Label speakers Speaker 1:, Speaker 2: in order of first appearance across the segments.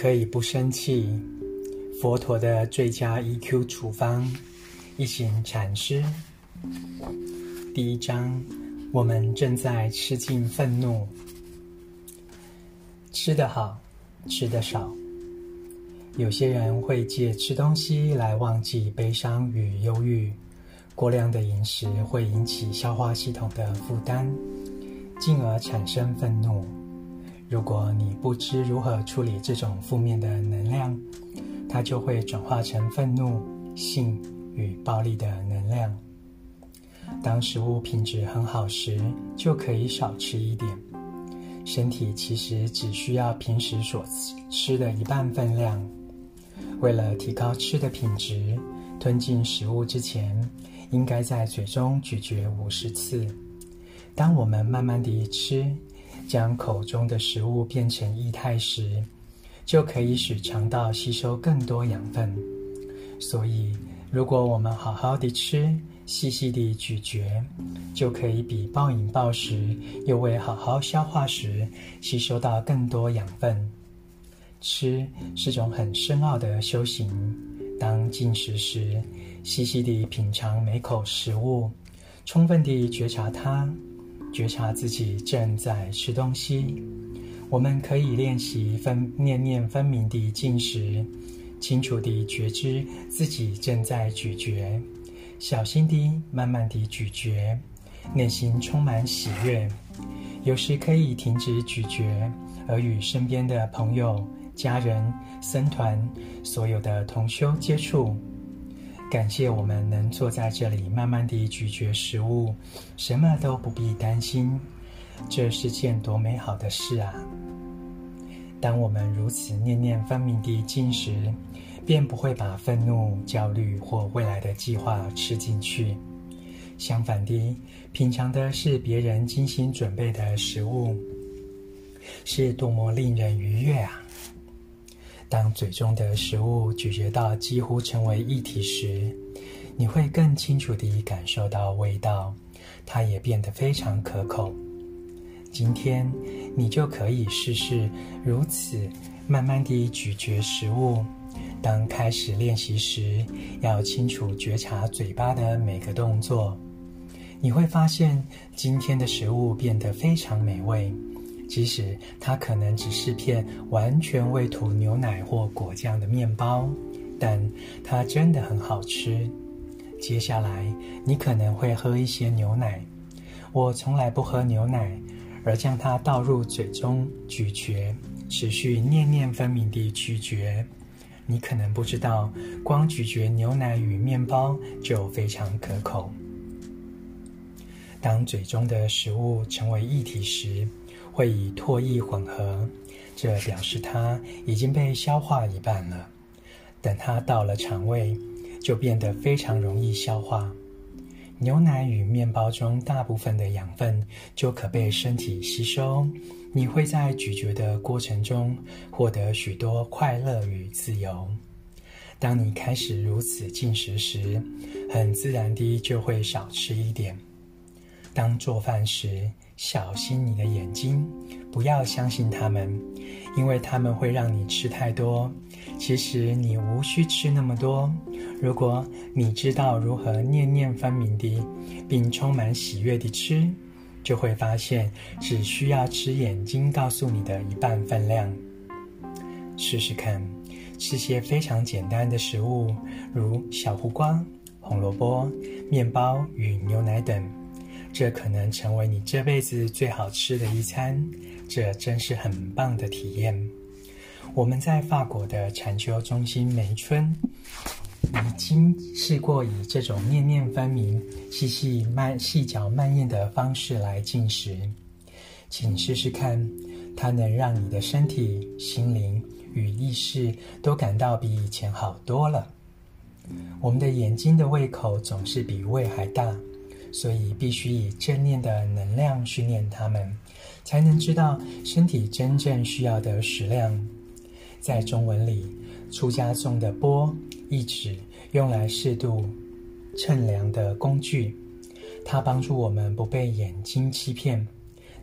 Speaker 1: 可以不生气，佛陀的最佳 EQ 处方，一行禅师。第一章，我们正在吃尽愤怒，吃得好，吃得少。有些人会借吃东西来忘记悲伤与忧郁。过量的饮食会引起消化系统的负担，进而产生愤怒。如果你不知如何处理这种负面的能量，它就会转化成愤怒、性与暴力的能量。当食物品质很好时，就可以少吃一点。身体其实只需要平时所吃的一半分量。为了提高吃的品质，吞进食物之前，应该在嘴中咀嚼五十次。当我们慢慢地吃，将口中的食物变成液态时，就可以使肠道吸收更多养分。所以，如果我们好好的吃，细细的咀嚼，就可以比暴饮暴食又未好好消化时吸收到更多养分。吃是种很深奥的修行。当进食时，细细地品尝每口食物，充分地觉察它。觉察自己正在吃东西，我们可以练习分念念分明地进食，清楚地觉知自己正在咀嚼，小心地、慢慢地咀嚼，内心充满喜悦。有时可以停止咀嚼，而与身边的朋友、家人、僧团、所有的同修接触。感谢我们能坐在这里，慢慢地咀嚼食物，什么都不必担心，这是件多美好的事啊！当我们如此念念分明地进食，便不会把愤怒、焦虑或未来的计划吃进去。相反地，品尝的是别人精心准备的食物，是多么令人愉悦啊！当嘴中的食物咀嚼到几乎成为一体时，你会更清楚地感受到味道，它也变得非常可口。今天你就可以试试如此慢慢地咀嚼食物。当开始练习时，要清楚觉察嘴巴的每个动作，你会发现今天的食物变得非常美味。即使它可能只是片完全未涂牛奶或果酱的面包，但它真的很好吃。接下来，你可能会喝一些牛奶。我从来不喝牛奶，而将它倒入嘴中咀嚼，持续念念分明地咀嚼。你可能不知道，光咀嚼牛奶与面包就非常可口。当嘴中的食物成为一体时，会以唾液混合，这表示它已经被消化一半了。等它到了肠胃，就变得非常容易消化。牛奶与面包中大部分的养分就可被身体吸收。你会在咀嚼的过程中获得许多快乐与自由。当你开始如此进食时，很自然地就会少吃一点。当做饭时，小心你的眼睛，不要相信他们，因为他们会让你吃太多。其实你无需吃那么多。如果你知道如何念念分明地，并充满喜悦地吃，就会发现只需要吃眼睛告诉你的一半分量。试试看，吃些非常简单的食物，如小胡瓜、红萝卜、面包与牛奶等。这可能成为你这辈子最好吃的一餐，这真是很棒的体验。我们在法国的禅修中心梅村，已经试过以这种念念分明、细细慢、细嚼慢咽的方式来进食，请试试看，它能让你的身体、心灵与意识都感到比以前好多了。我们的眼睛的胃口总是比胃还大。所以必须以正念的能量训练他们，才能知道身体真正需要的食量。在中文里，出家中的钵意指用来适度称量的工具，它帮助我们不被眼睛欺骗。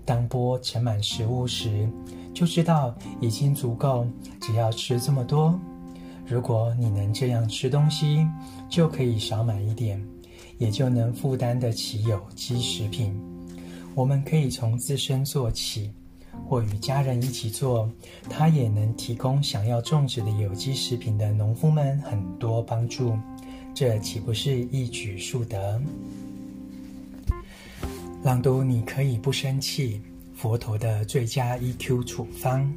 Speaker 1: 当钵盛满食物时，就知道已经足够，只要吃这么多。如果你能这样吃东西，就可以少买一点，也就能负担得起有机食品。我们可以从自身做起。或与家人一起做，它也能提供想要种植的有机食品的农夫们很多帮助，这岂不是一举数得？朗读你可以不生气，佛陀的最佳 EQ 处方。